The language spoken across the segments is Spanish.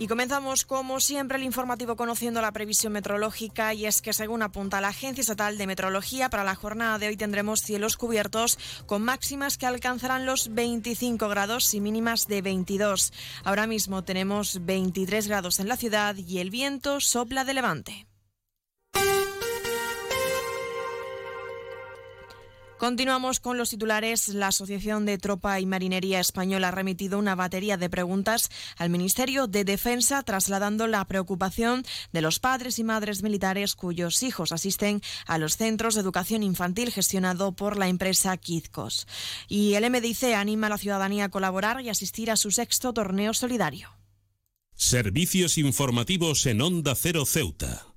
Y comenzamos, como siempre, el informativo conociendo la previsión meteorológica. Y es que, según apunta la Agencia Estatal de Meteorología, para la jornada de hoy tendremos cielos cubiertos con máximas que alcanzarán los 25 grados y mínimas de 22. Ahora mismo tenemos 23 grados en la ciudad y el viento sopla de levante. Continuamos con los titulares. La Asociación de Tropa y Marinería Española ha remitido una batería de preguntas al Ministerio de Defensa, trasladando la preocupación de los padres y madres militares cuyos hijos asisten a los centros de educación infantil gestionado por la empresa Kizcos. Y el MDIC anima a la ciudadanía a colaborar y asistir a su sexto torneo solidario. Servicios informativos en Onda Cero Ceuta.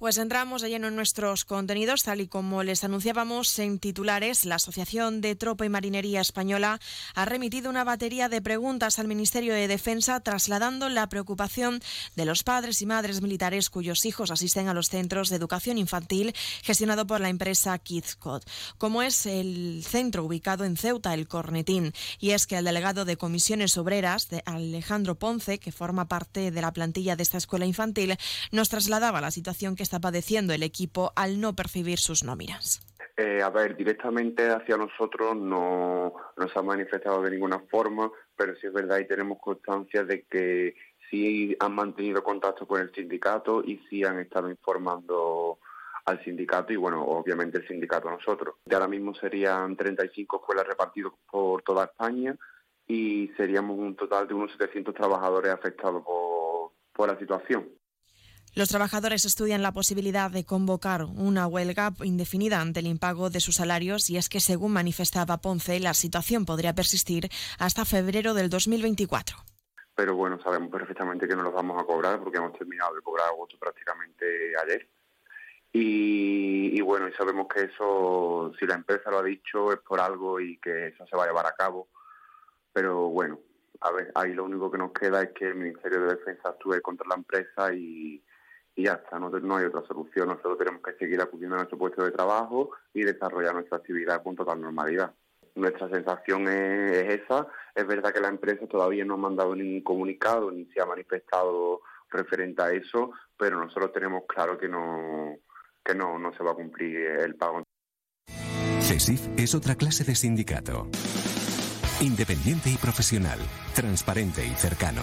Pues entramos de lleno en nuestros contenidos, tal y como les anunciábamos en titulares. La Asociación de Tropa y Marinería Española ha remitido una batería de preguntas al Ministerio de Defensa, trasladando la preocupación de los padres y madres militares cuyos hijos asisten a los centros de educación infantil gestionado por la empresa KidsCode, como es el centro ubicado en Ceuta, el Cornetín. Y es que el delegado de Comisiones Obreras, de Alejandro Ponce, que forma parte de la plantilla de esta escuela infantil, nos trasladaba la situación que está padeciendo el equipo al no percibir sus nóminas? Eh, a ver, directamente hacia nosotros no, no se ha manifestado de ninguna forma, pero sí es verdad y tenemos constancia de que sí han mantenido contacto con el sindicato y sí han estado informando al sindicato y bueno, obviamente el sindicato a nosotros. De ahora mismo serían 35 escuelas repartidas por toda España y seríamos un total de unos 700 trabajadores afectados por, por la situación. Los trabajadores estudian la posibilidad de convocar una huelga indefinida ante el impago de sus salarios y es que, según manifestaba Ponce, la situación podría persistir hasta febrero del 2024. Pero bueno, sabemos perfectamente que no los vamos a cobrar porque hemos terminado de cobrar agosto prácticamente ayer. Y, y, bueno, y sabemos que eso, si la empresa lo ha dicho, es por algo y que eso se va a llevar a cabo. Pero bueno, a ver, ahí lo único que nos queda es que el Ministerio de Defensa actúe contra la empresa y, y ya está, no, no hay otra solución. Nosotros tenemos que seguir acudiendo a nuestro puesto de trabajo y desarrollar nuestra actividad con total normalidad. Nuestra sensación es, esa. Es verdad que la empresa todavía no ha mandado ningún comunicado ni se ha manifestado referente a eso, pero nosotros tenemos claro que no, que no, no se va a cumplir el pago. CESIF es otra clase de sindicato. Independiente y profesional, transparente y cercano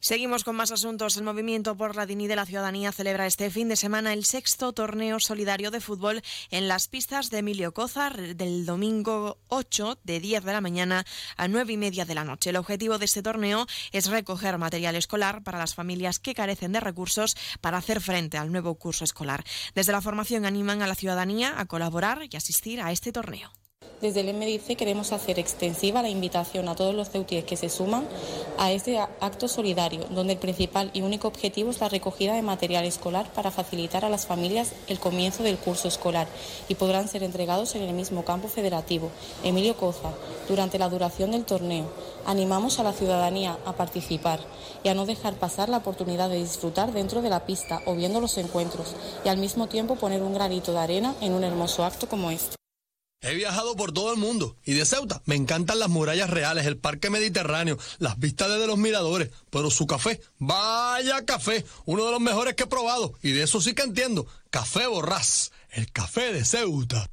Seguimos con más asuntos. El Movimiento por la Dignidad de la Ciudadanía celebra este fin de semana el sexto torneo solidario de fútbol en las pistas de Emilio Cózar del domingo 8 de 10 de la mañana a 9 y media de la noche. El objetivo de este torneo es recoger material escolar para las familias que carecen de recursos para hacer frente al nuevo curso escolar. Desde la formación animan a la ciudadanía a colaborar y asistir a este torneo. Desde el MDC queremos hacer extensiva la invitación a todos los ceutíes que se suman a este acto solidario, donde el principal y único objetivo es la recogida de material escolar para facilitar a las familias el comienzo del curso escolar y podrán ser entregados en el mismo campo federativo, Emilio Coza, durante la duración del torneo. Animamos a la ciudadanía a participar y a no dejar pasar la oportunidad de disfrutar dentro de la pista o viendo los encuentros y al mismo tiempo poner un granito de arena en un hermoso acto como este. He viajado por todo el mundo y de Ceuta me encantan las murallas reales, el parque mediterráneo, las vistas desde los miradores, pero su café, vaya café, uno de los mejores que he probado y de eso sí que entiendo, Café Borrás, el café de Ceuta.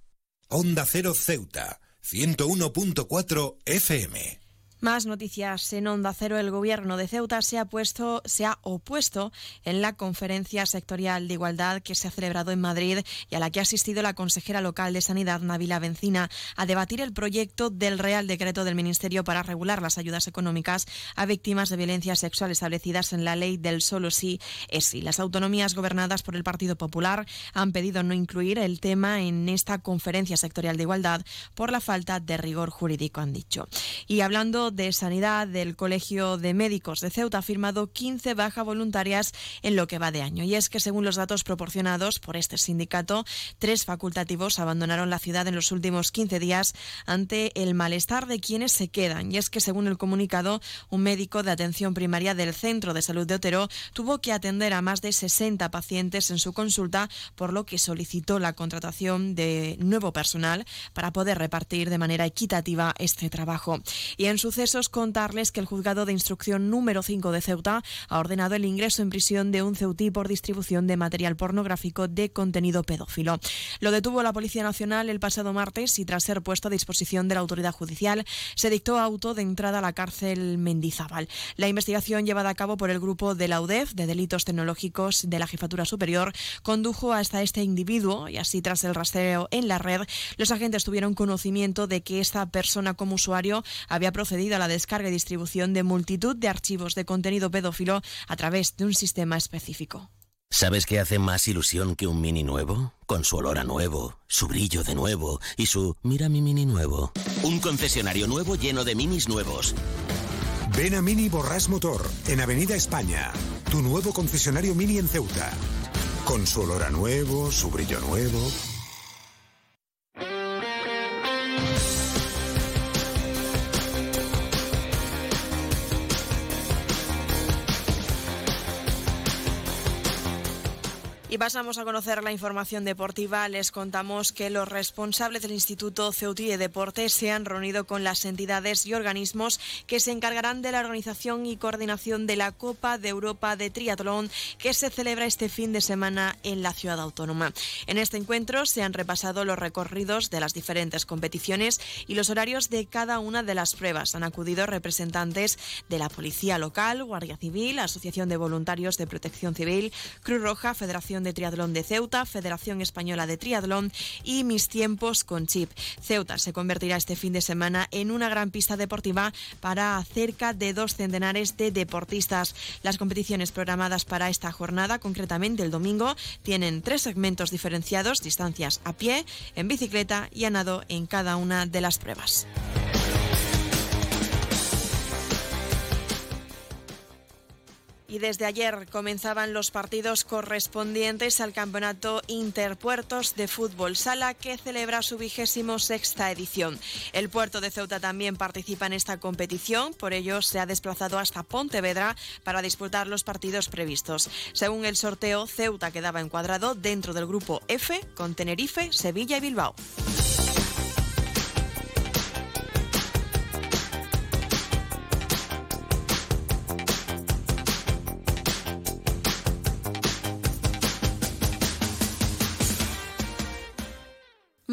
Onda Cero Ceuta, 101.4 FM. Más noticias en Onda Cero. El gobierno de Ceuta se ha, puesto, se ha opuesto en la conferencia sectorial de igualdad que se ha celebrado en Madrid y a la que ha asistido la consejera local de Sanidad, Navila Bencina, a debatir el proyecto del Real Decreto del Ministerio para regular las ayudas económicas a víctimas de violencia sexual establecidas en la ley del solo sí es sí. Las autonomías gobernadas por el Partido Popular han pedido no incluir el tema en esta conferencia sectorial de igualdad por la falta de rigor jurídico, han dicho. Y hablando de Sanidad del Colegio de Médicos de Ceuta ha firmado 15 bajas voluntarias en lo que va de año. Y es que, según los datos proporcionados por este sindicato, tres facultativos abandonaron la ciudad en los últimos 15 días ante el malestar de quienes se quedan. Y es que, según el comunicado, un médico de atención primaria del Centro de Salud de Otero tuvo que atender a más de 60 pacientes en su consulta, por lo que solicitó la contratación de nuevo personal para poder repartir de manera equitativa este trabajo. Y en suceso contarles que el juzgado de instrucción número 5 de Ceuta ha ordenado el ingreso en prisión de un ceutí por distribución de material pornográfico de contenido pedófilo. Lo detuvo la Policía Nacional el pasado martes y tras ser puesto a disposición de la autoridad judicial se dictó auto de entrada a la cárcel Mendizábal. La investigación llevada a cabo por el grupo de la UDEF de delitos tecnológicos de la Jefatura Superior condujo hasta este individuo y así tras el rastreo en la red los agentes tuvieron conocimiento de que esta persona como usuario había procedido a la descarga y distribución de multitud de archivos de contenido pedófilo a través de un sistema específico. ¿Sabes qué hace más ilusión que un mini nuevo? Con su olor a nuevo, su brillo de nuevo y su mira mi mini nuevo. Un concesionario nuevo lleno de minis nuevos. Ven a Mini Borras Motor, en Avenida España. Tu nuevo concesionario Mini en Ceuta. Con su olor a nuevo, su brillo nuevo. Y pasamos a conocer la información deportiva. Les contamos que los responsables del Instituto Ceutí de Deportes se han reunido con las entidades y organismos que se encargarán de la organización y coordinación de la Copa de Europa de Triatlón que se celebra este fin de semana en la ciudad autónoma. En este encuentro se han repasado los recorridos de las diferentes competiciones y los horarios de cada una de las pruebas. Han acudido representantes de la Policía Local, Guardia Civil, Asociación de Voluntarios de Protección Civil, Cruz Roja, Federación de Triatlón de Ceuta, Federación Española de Triatlón y Mis Tiempos con Chip. Ceuta se convertirá este fin de semana en una gran pista deportiva para cerca de dos centenares de deportistas. Las competiciones programadas para esta jornada, concretamente el domingo, tienen tres segmentos diferenciados, distancias a pie, en bicicleta y a nado en cada una de las pruebas. Y desde ayer comenzaban los partidos correspondientes al Campeonato Interpuertos de Fútbol Sala que celebra su vigésimo sexta edición. El puerto de Ceuta también participa en esta competición, por ello se ha desplazado hasta Pontevedra para disputar los partidos previstos. Según el sorteo, Ceuta quedaba encuadrado dentro del grupo F con Tenerife, Sevilla y Bilbao.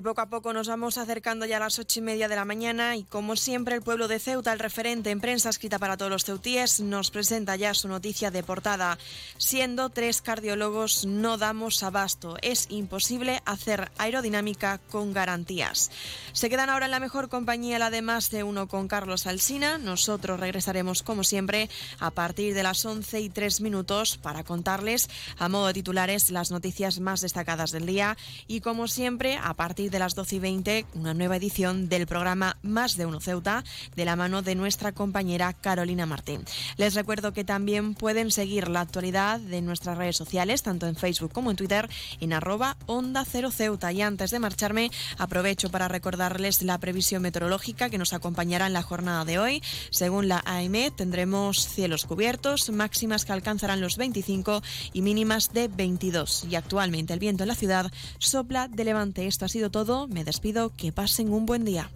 Y poco a poco nos vamos acercando ya a las ocho y media de la mañana y como siempre el pueblo de Ceuta, el referente en prensa escrita para todos los ceutíes, nos presenta ya su noticia de portada. Siendo tres cardiólogos no damos abasto. Es imposible hacer aerodinámica con garantías. Se quedan ahora en la mejor compañía, la de más de uno con Carlos Alsina. Nosotros regresaremos como siempre a partir de las once y tres minutos para contarles a modo de titulares las noticias más destacadas del día y como siempre a partir de las 12 y 20 una nueva edición del programa Más de Uno Ceuta de la mano de nuestra compañera Carolina Martín. Les recuerdo que también pueden seguir la actualidad de nuestras redes sociales, tanto en Facebook como en Twitter, en arroba Onda Cero Ceuta. Y antes de marcharme, aprovecho para recordarles la previsión meteorológica que nos acompañará en la jornada de hoy. Según la AEME, tendremos cielos cubiertos, máximas que alcanzarán los 25 y mínimas de 22. Y actualmente el viento en la ciudad sopla de levante. Esto ha sido Me despido. Que pasen un buen día.